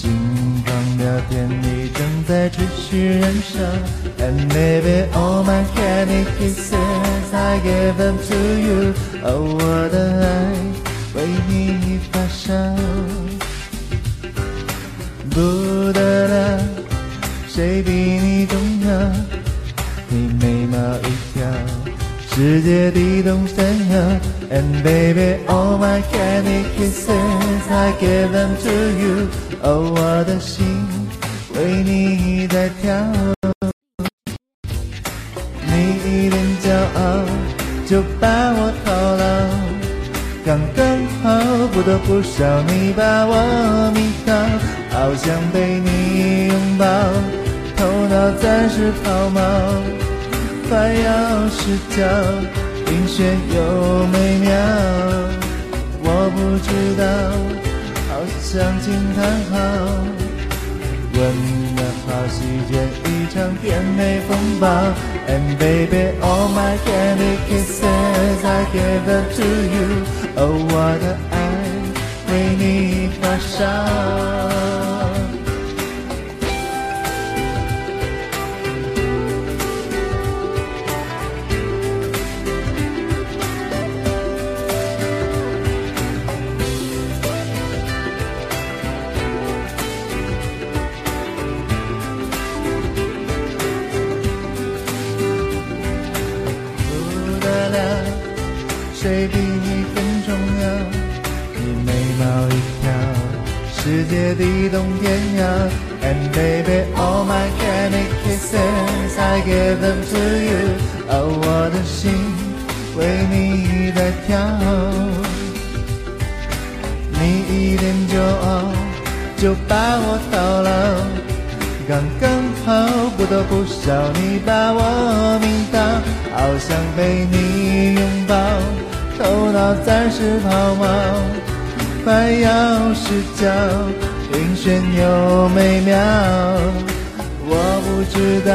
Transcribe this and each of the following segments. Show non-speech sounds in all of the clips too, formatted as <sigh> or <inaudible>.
心房聊天里正在持续燃烧，And maybe all my candy kisses I give them to you，哦我的爱为你发烧，不得了，谁比你重要？你眉毛一挑。世界地动山摇，And baby all my candy kisses I give them to you，哦我的心为你在跳，你一点骄傲就把我套牢，刚刚好不多不少你把我迷倒，好想被你拥抱，头脑暂时抛锚。快要失焦，冰雪又美妙。我不知道，好想惊叹号，吻得好席卷一场甜美风暴。And baby all my candy kisses I give them to you。哦，我的爱为你发烧。界地动天摇。And baby all my candy kisses I give them to you。哦，我的心为你在跳。你一点骄傲就把我套牢，刚刚好不多不少，你把我迷倒，好想被你拥抱。头脑暂时抛锚，快要失焦，晕眩又美妙。我不知道，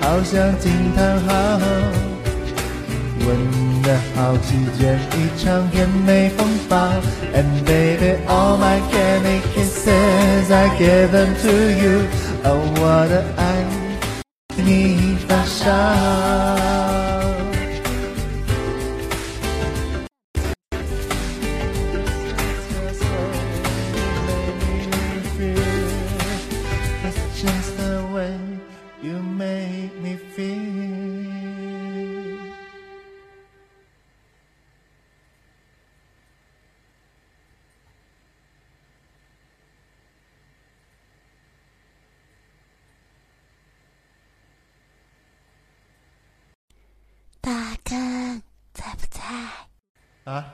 好想惊叹号，吻得好席卷一场甜美风暴。And baby all my candy kisses I give them to you，哦我的爱你发烧。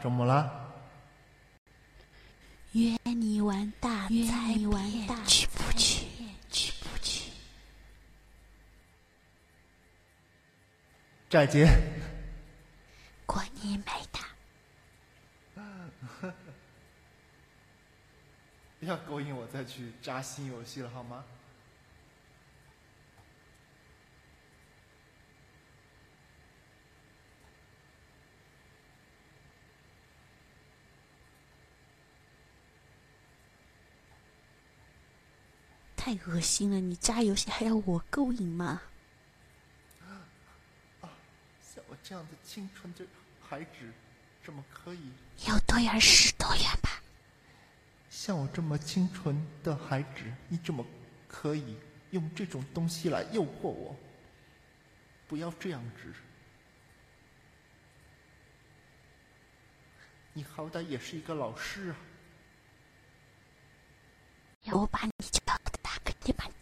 怎么了？约你玩大菜玩大，去不去？去不去？再见。过你妹的！不 <laughs> 要勾引我再去扎心游戏了，好吗？太恶心了！你加游戏还要我勾引吗？啊，像我这样的清纯的孩子，怎么可以？有多远是多远吧。像我这么清纯的孩子，你怎么可以用这种东西来诱惑我？不要这样子！你好歹也是一个老师啊！要我把你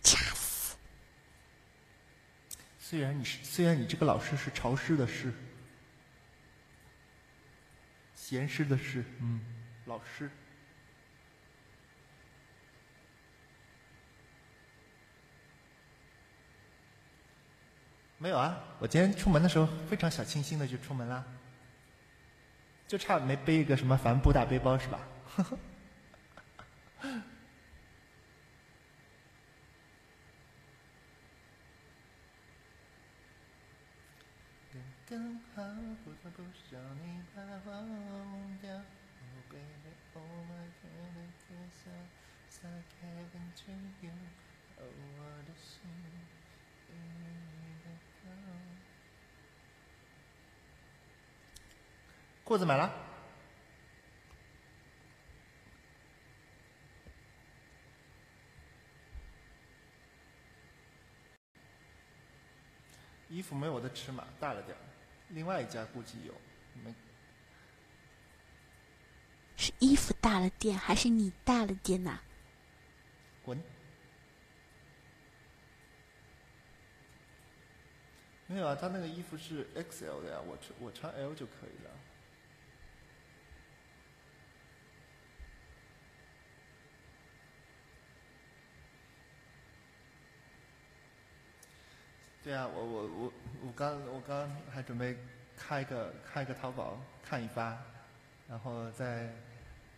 掐死！虽然你是，虽然你这个老师是潮湿的湿，咸湿的湿，嗯，老师。没有啊，我今天出门的时候非常小清新的就出门了，就差没背一个什么帆布大背包是吧？<laughs> 呵呵。刚好不多不少，你把我忘掉。Oh baby, oh my candy kiss, 再看看只有哦我的心与你的头裤子买了。衣服没我的尺码，大了点儿。另外一家估计有，没是衣服大了点，还是你大了点呐、滚。没有啊，他那个衣服是 XL 的呀，我穿我穿 L 就可以了。对啊，我我我我刚我刚还准备开个开个淘宝看一发，然后再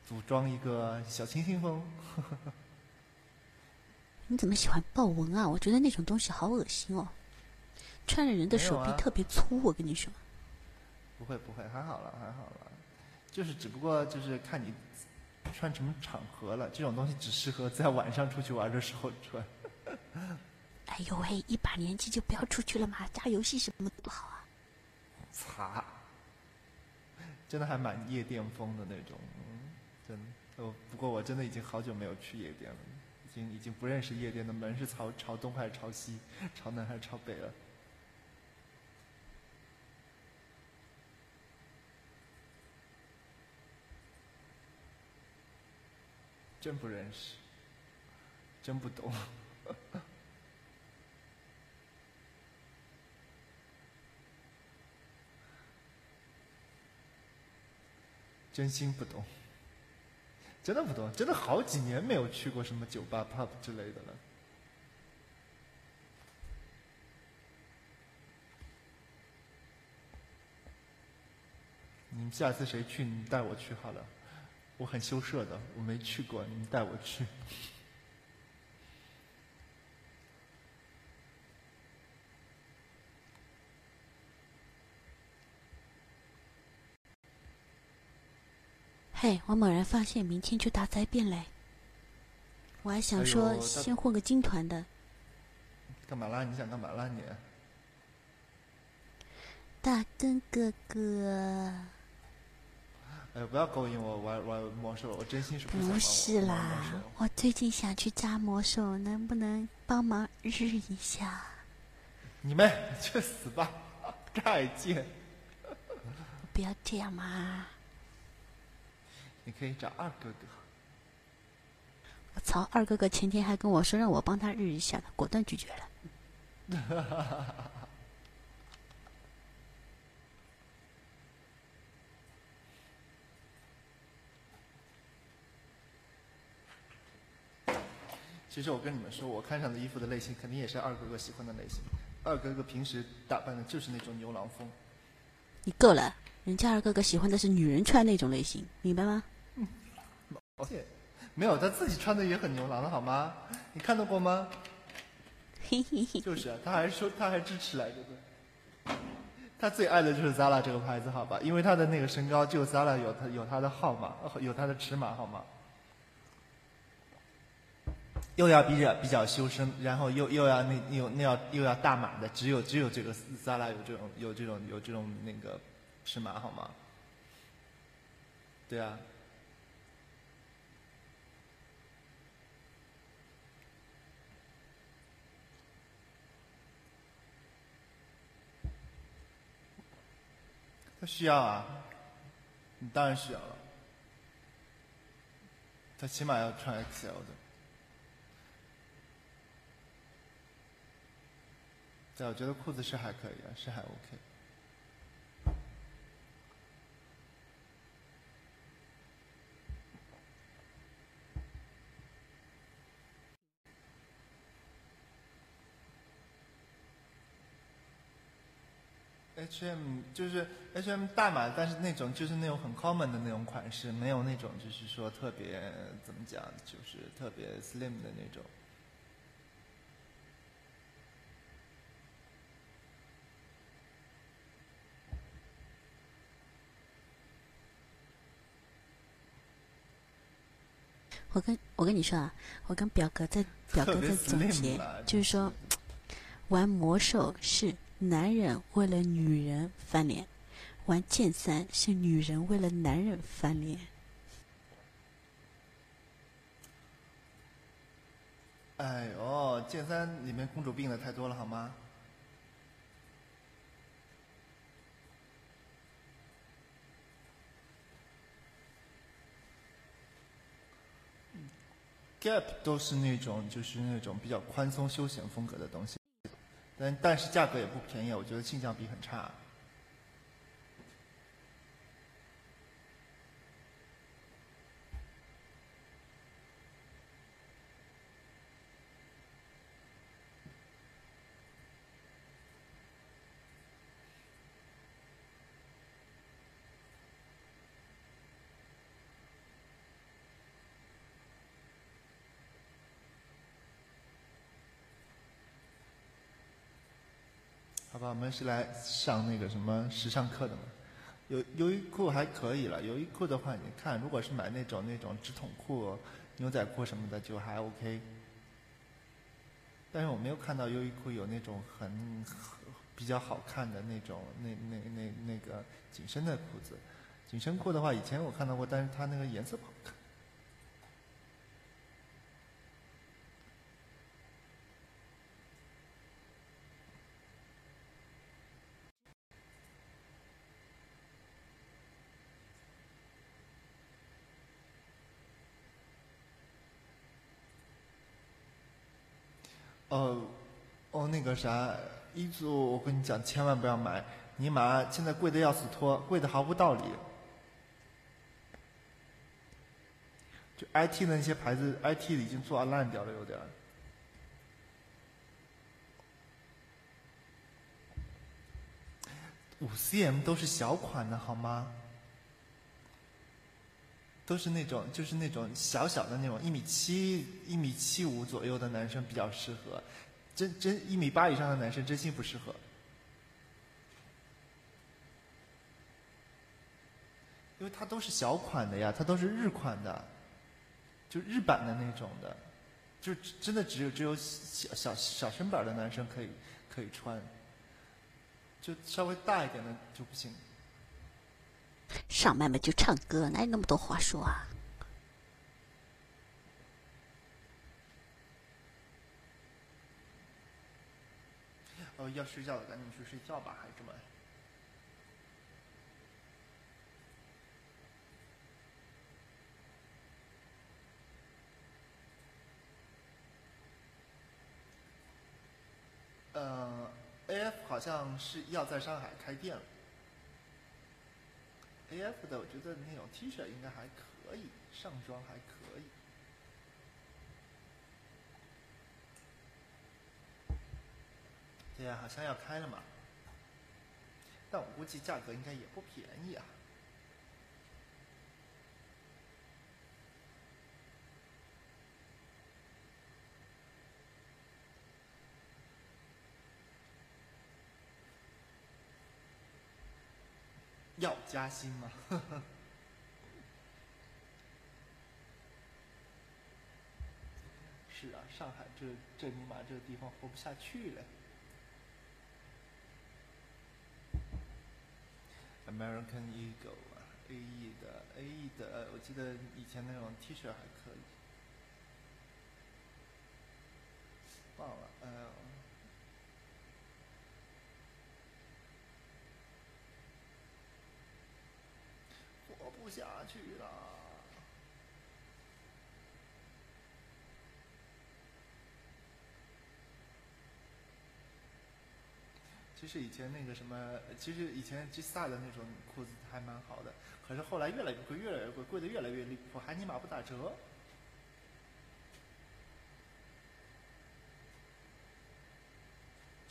组装一个小清新风。<laughs> 你怎么喜欢豹纹啊？我觉得那种东西好恶心哦，穿着人的手臂特别粗，我跟你说。不会不会，还好了还好了，就是只不过就是看你穿什么场合了，这种东西只适合在晚上出去玩的时候穿。哎呦喂，一把年纪就不要出去了嘛，打游戏什么多好啊。擦，真的还蛮夜店风的那种，嗯，真的。哦，不过我真的已经好久没有去夜店了，已经已经不认识夜店的门是朝朝东还是朝西，朝南还是朝北了。真不认识，真不懂。真心不懂，真的不懂，真的好几年没有去过什么酒吧、pub 之类的了。你们下次谁去，你带我去好了。我很羞涩的，我没去过，你们带我去。嘿，我猛然发现明天就大灾变嘞，我还想哎说先混个金团的。干嘛啦？你想干嘛啦你？大根哥哥，哎呦，不要勾引我玩玩魔兽，我真心是不想不是啦，我最近想去扎魔兽，能不能帮忙日一下？你们去死吧！<laughs> 再见。不要这样嘛！你可以找二哥哥。我操，二哥哥前天还跟我说让我帮他日一下呢，果断拒绝了。<laughs> 其实我跟你们说，我看上的衣服的类型肯定也是二哥哥喜欢的类型。二哥哥平时打扮的就是那种牛郎风。你够了，人家二哥哥喜欢的是女人穿那种类型，明白吗？而且没有，他自己穿的也很牛郎的好吗？你看到过吗？就是啊，他还说他还支持来着的。他最爱的就是 Zara 这个牌子，好吧？因为他的那个身高，就 Zara 有他有他的号码，有他的尺码，好吗？又要比较比较修身，然后又又要那又那要又要大码的，只有只有这个 Zara 有这种有这种有这种那个尺码，好吗？对啊。他需要啊，你当然需要了。他起码要穿 XL 的。对，我觉得裤子是还可以啊，是还 OK。H&M 就是 H&M 大码，但是那种就是那种很 common 的那种款式，没有那种就是说特别怎么讲，就是特别 slim 的那种。我跟我跟你说啊，我跟表哥在表哥在总结，就是说，玩魔兽是男人为了女人翻脸，玩剑三是女人为了男人翻脸。哎呦，剑三里面公主病的太多了，好吗？Gap 都是那种就是那种比较宽松休闲风格的东西，但但是价格也不便宜，我觉得性价比很差。好吧，我们是来上那个什么时尚课的嘛。优优衣库还可以了，优衣库的话，你看，如果是买那种那种直筒裤、牛仔裤什么的，就还 OK。但是我没有看到优衣库有那种很比较好看的那种那那那那个紧身的裤子。紧身裤的话，以前我看到过，但是它那个颜色不好看。哦，哦，那个啥，一组我跟你讲，千万不要买，你买现在贵的要死脱，贵的毫无道理。就 IT 的那些牌子，IT 已经做烂掉了，有点。五 CM 都是小款的好吗？都是那种，就是那种小小的那种，一米七、一米七五左右的男生比较适合，真真一米八以上的男生真心不适合，因为它都是小款的呀，它都是日款的，就日版的那种的，就真的只有只有小小小身板的男生可以可以穿，就稍微大一点的就不行。上麦嘛就唱歌，哪有那么多话说啊？哦，要睡觉了，赶紧去睡觉吧，孩子们。呃，AF 好像是要在上海开店了。A.F. 的，我觉得那种 T 恤应该还可以，上装还可以。对呀，好像要开了嘛。但我估计价格应该也不便宜啊。要加薪吗？<laughs> 是啊，上海这这尼玛这个地方活不下去了。American Eagle 啊，A E 的 A E 的，我记得以前那种 T 恤还可以。忘了，呃。活不下去了。其实以前那个什么，其实以前 G Star 的那种裤子还蛮好的，可是后来越来越贵，越来越贵，贵的越来越离谱，还尼玛不打折，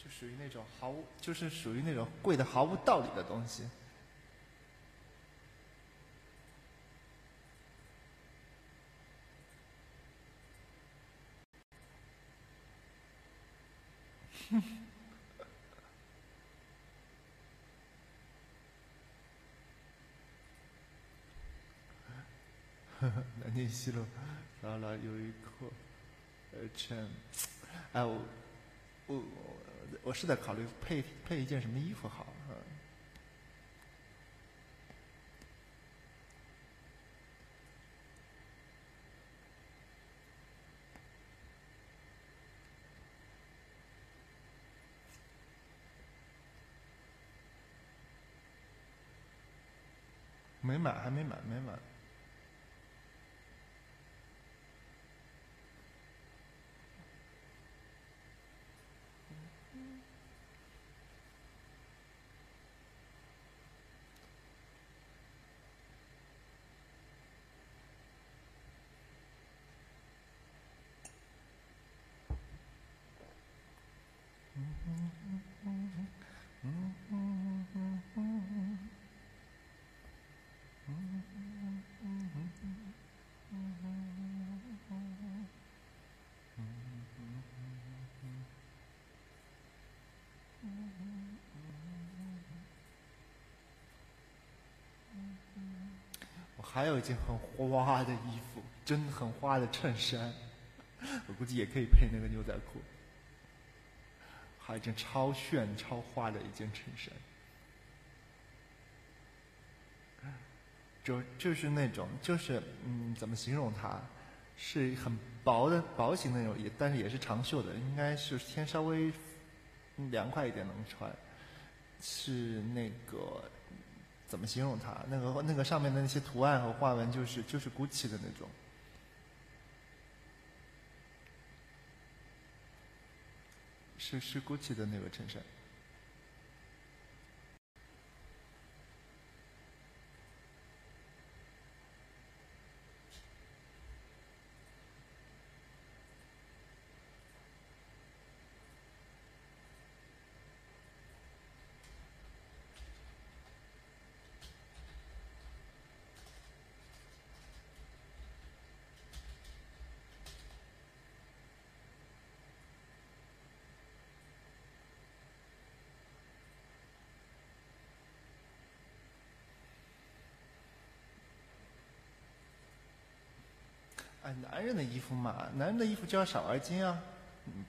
就属于那种毫无，就是属于那种贵的毫无道理的东西。南京西路到了有一刻，呃，趁，哎，我我我我是在考虑配配一件什么衣服好。没买，还没买，没买。我还有一件很花的衣服，真的很花的衬衫，我估计也可以配那个牛仔裤。还有一件超炫、超花的一件衬衫，就就是那种，就是嗯，怎么形容它？是很薄的、薄型那种，也但是也是长袖的，应该是天稍微凉快一点能穿。是那个。怎么形容它？那个那个上面的那些图案和花纹，就是就是 GUCCI 的那种，是是 GUCCI 的那个衬衫。男人的衣服嘛，男人的衣服就要少而精啊。嗯。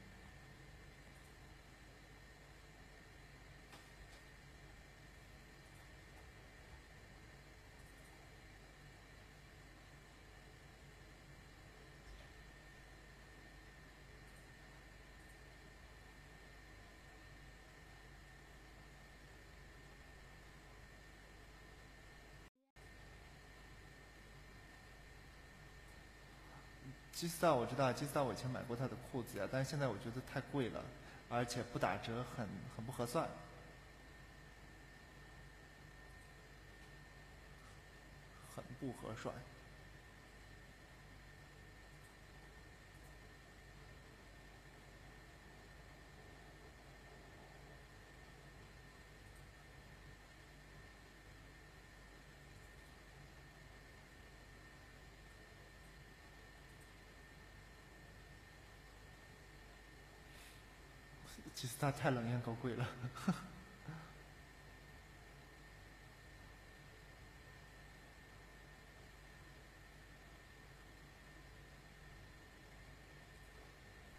吉斯道我知道，吉斯道我以前买过他的裤子呀，但是现在我觉得太贵了，而且不打折很很不合算，很不合算。其实他太冷艳高贵了。<laughs>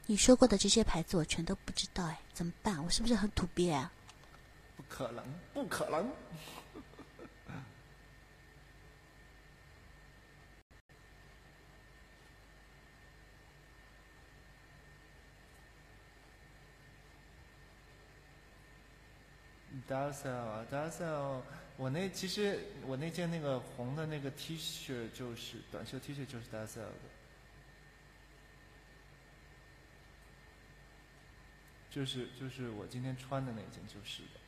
你说过的这些牌子我全都不知道哎，怎么办？我是不是很土鳖啊？不可能，不可能。Darcel，Darcel，我那其实我那件那个红的那个 T 恤就是短袖 T 恤就是 Darcel 的，就是就是我今天穿的那件就是的。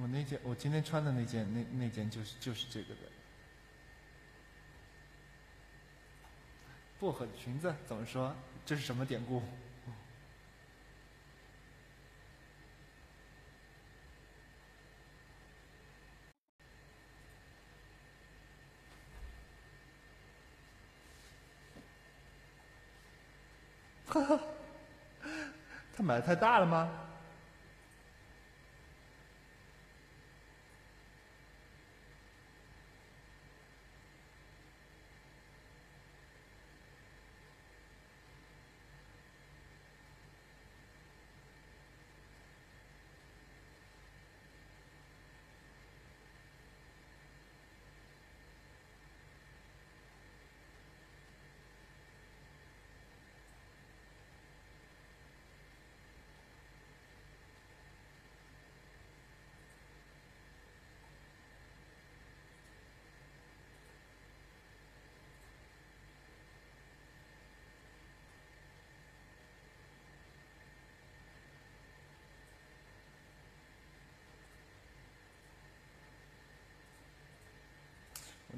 我那件，我今天穿的那件，那那件就是就是这个的，薄荷的裙子。怎么说？这是什么典故？哈哈，他买的太大了吗？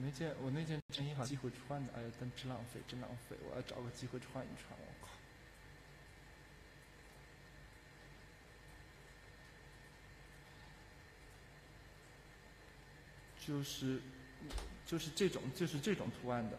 那件我那件衬衣好机会穿的，哎呀，但真浪费，真浪费！我要找个机会穿一穿，我靠！就是就是这种就是这种图案的。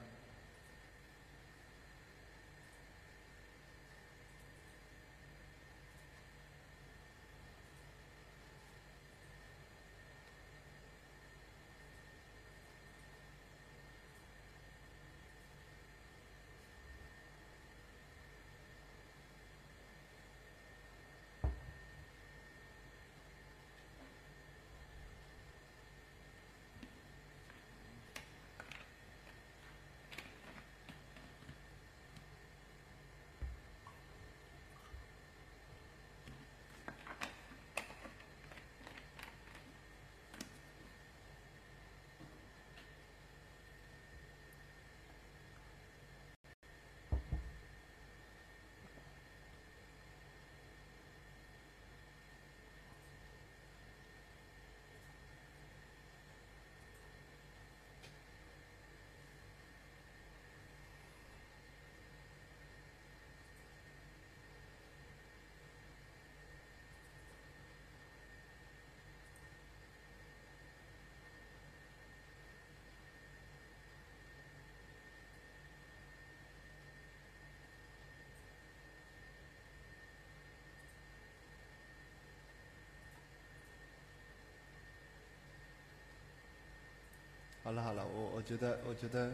好了好了，我我觉得我觉得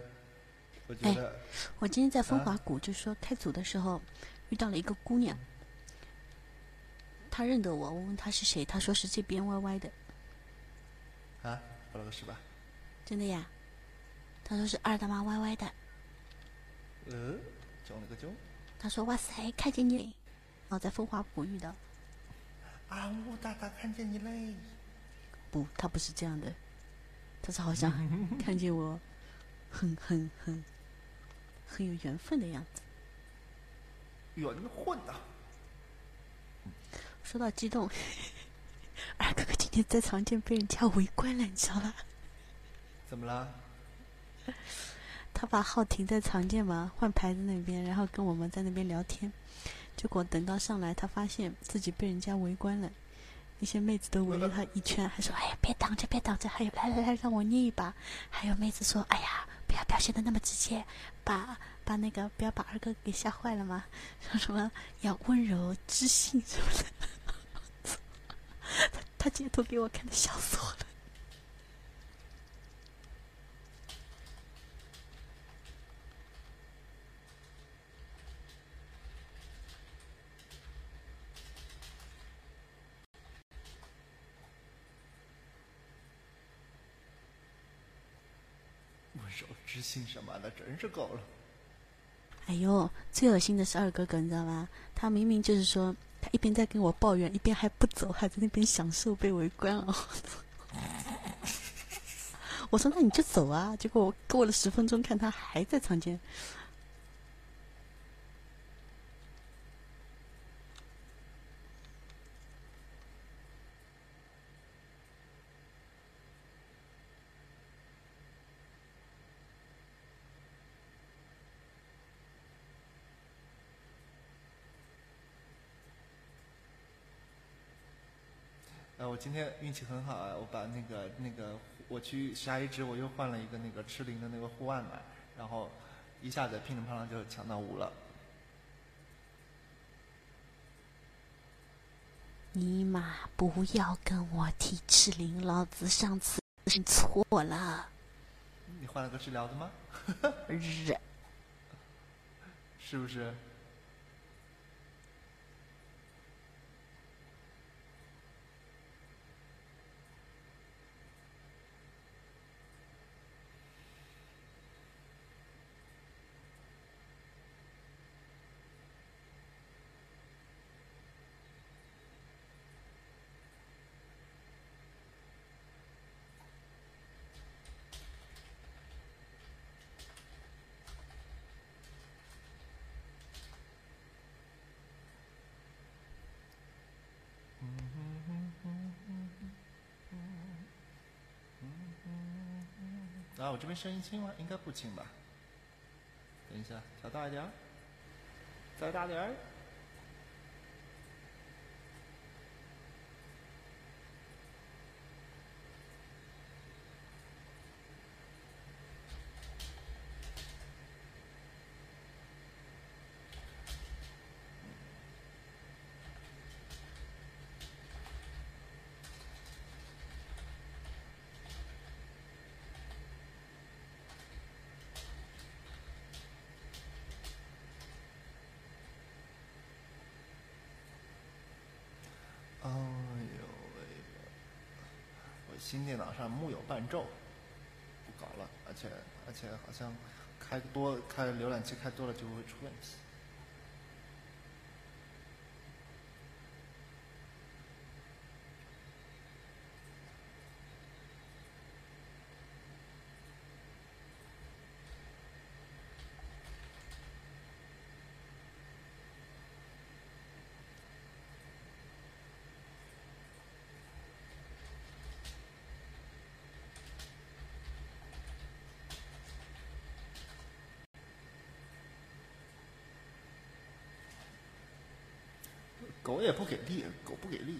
我觉得，我今天在风华谷，就是说开组的时候遇到了一个姑娘，她认得我，我问她是谁，她说是这边歪歪的。啊，我了个是吧？真的呀，她说是二大妈歪歪的。呃，中了个中。她说哇塞，看见你，哦，在风华谷遇到。啊，我大大看见你嘞。不，她不是这样的。他是好像 <laughs> 看见我，很很很很有缘分的样子。缘分呐！说到激动，<laughs> 二哥哥今天在常见被人家围观了，你知道吧？怎么了？他把号停在常见嘛，换牌子那边，然后跟我们在那边聊天。结果等到上来，他发现自己被人家围观了。那些妹子都围着他一圈，还说：“哎呀，别挡着，别挡着！”还有，来来来，让我捏一把。还有妹子说：“哎呀，不要表现的那么直接，把把那个不要把二哥给吓坏了嘛。说什么要温柔知性什么的。<laughs> 他他截图给我看的，笑死我了。知性什么的，真是够了。哎呦，最恶心的是二哥哥，你知道吗？他明明就是说，他一边在跟我抱怨，一边还不走，还在那边享受被围观哦。<laughs> 我说那你就走啊！结果我过了十分钟，看他还在房间。今天运气很好啊！我把那个那个，我去下一只，我又换了一个那个赤灵的那个护腕嘛，然后一下子乒铃乓啷就抢到五了。尼玛，不要跟我提赤灵，老子上次是错了。你换了个治疗的吗？<laughs> 日。是不是？啊，我这边声音轻吗？应该不轻吧。等一下，调大一点儿，再大点儿。新电脑上木有伴奏，不搞了，而且而且好像开多开浏览器开多了就会出问题。狗也不给力，狗不给力。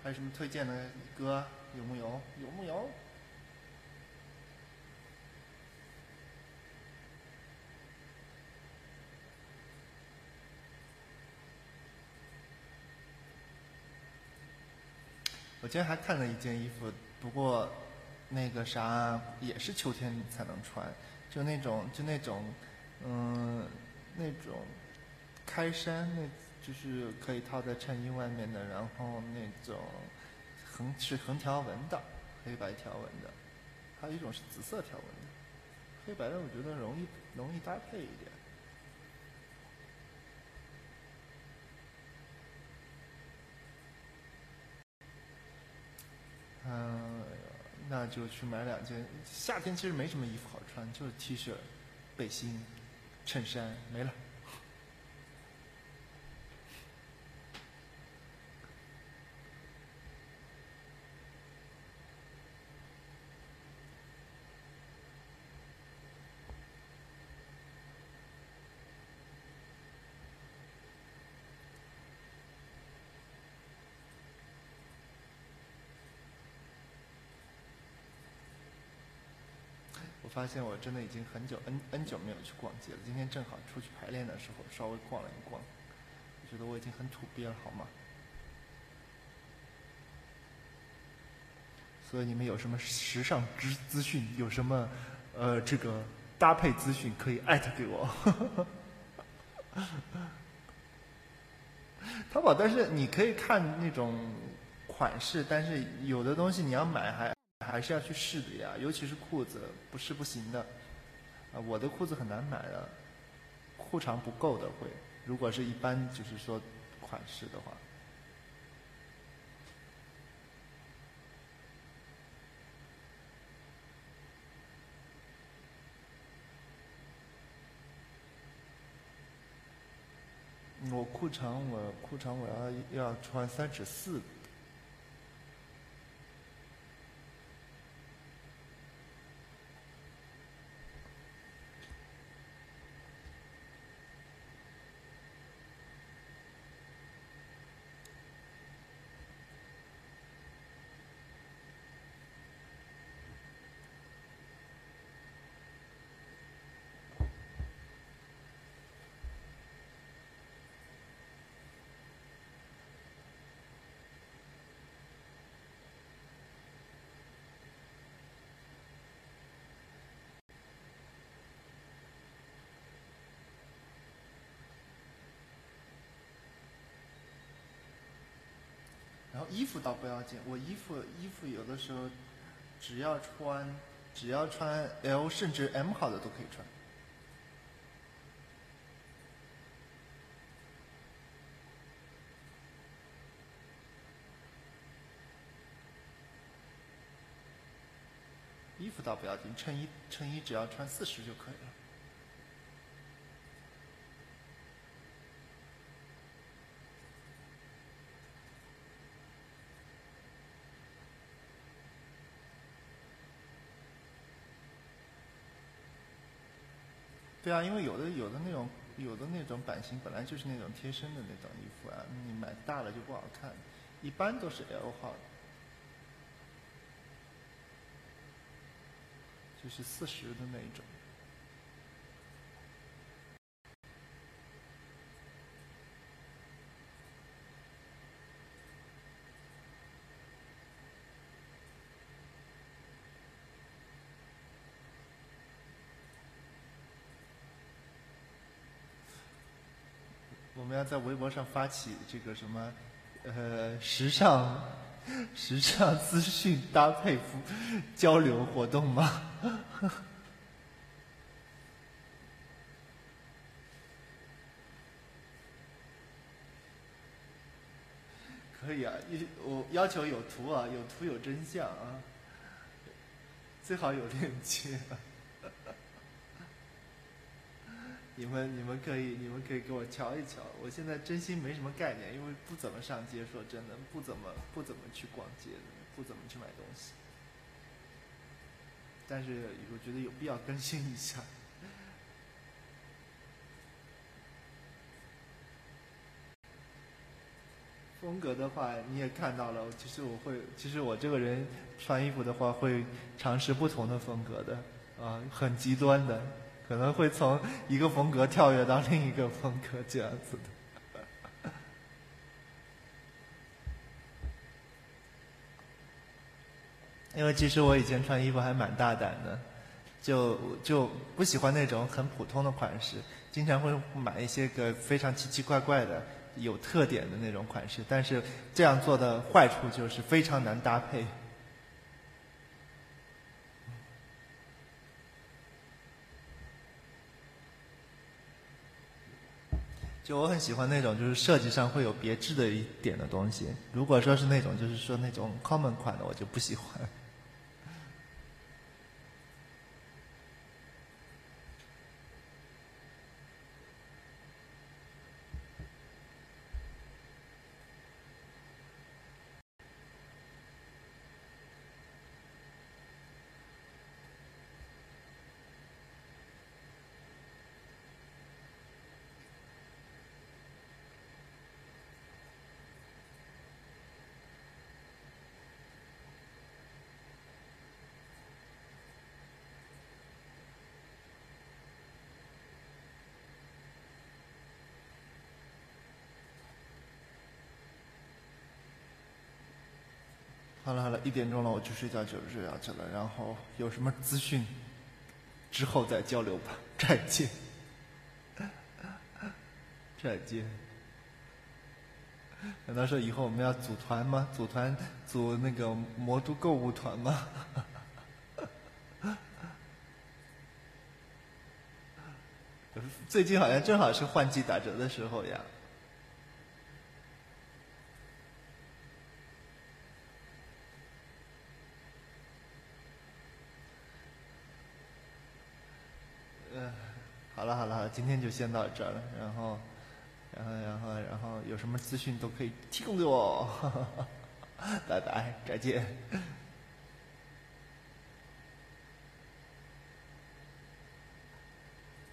还有什么推荐的歌？有木有？有木有？今天还看了一件衣服，不过那个啥也是秋天才能穿，就那种就那种，嗯，那种开衫，那就是可以套在衬衣外面的，然后那种横是横条纹的，黑白条纹的，还有一种是紫色条纹的，黑白的我觉得容易容易搭配一点。嗯，那就去买两件。夏天其实没什么衣服好穿，就是 T 恤、背心、衬衫没了。我发现我真的已经很久 N N 久没有去逛街了。今天正好出去排练的时候稍微逛了一逛，我觉得我已经很土鳖了，好吗？所以你们有什么时尚资资讯，有什么呃这个搭配资讯，可以艾特给我。<laughs> 淘宝，但是你可以看那种款式，但是有的东西你要买还。还是要去试的呀，尤其是裤子，不试不行的。啊，我的裤子很难买的，裤长不够的会。如果是一般就是说款式的话，我裤长我裤长我要要穿三尺四。衣服倒不要紧，我衣服衣服有的时候只要穿只要穿 L 甚至 M 号的都可以穿。衣服倒不要紧，衬衣衬衣只要穿四十就可以了。对啊，因为有的有的那种有的那种版型本来就是那种贴身的那种衣服啊，你买大了就不好看，一般都是 L 号，就是四十的那一种。我们要在微博上发起这个什么，呃，时尚、时尚资讯搭配服交流活动吗？<laughs> 可以啊，我要求有图啊，有图有真相啊，最好有链接。你们你们可以你们可以给我瞧一瞧，我现在真心没什么概念，因为不怎么上街，说真的，不怎么不怎么去逛街的，不怎么去买东西。但是我觉得有必要更新一下。风格的话，你也看到了，其实我会，其实我这个人穿衣服的话，会尝试不同的风格的，啊，很极端的。可能会从一个风格跳跃到另一个风格这样子的，<laughs> 因为其实我以前穿衣服还蛮大胆的，就就不喜欢那种很普通的款式，经常会买一些个非常奇奇怪怪的、有特点的那种款式，但是这样做的坏处就是非常难搭配。就我很喜欢那种，就是设计上会有别致的一点的东西。如果说是那种，就是说那种 common 款的，我就不喜欢。好了好了，一点钟了，我去睡觉去睡觉去了。然后有什么资讯之后再交流吧，<laughs> 再见，<laughs> 再见。难道说以后我们要组团吗？组团组那个魔都购物团吗？<laughs> 最近好像正好是换季打折的时候呀。好了好了，今天就先到这了。然后，然后，然后，然后有什么资讯都可以提供给我。<laughs> 拜拜，再见。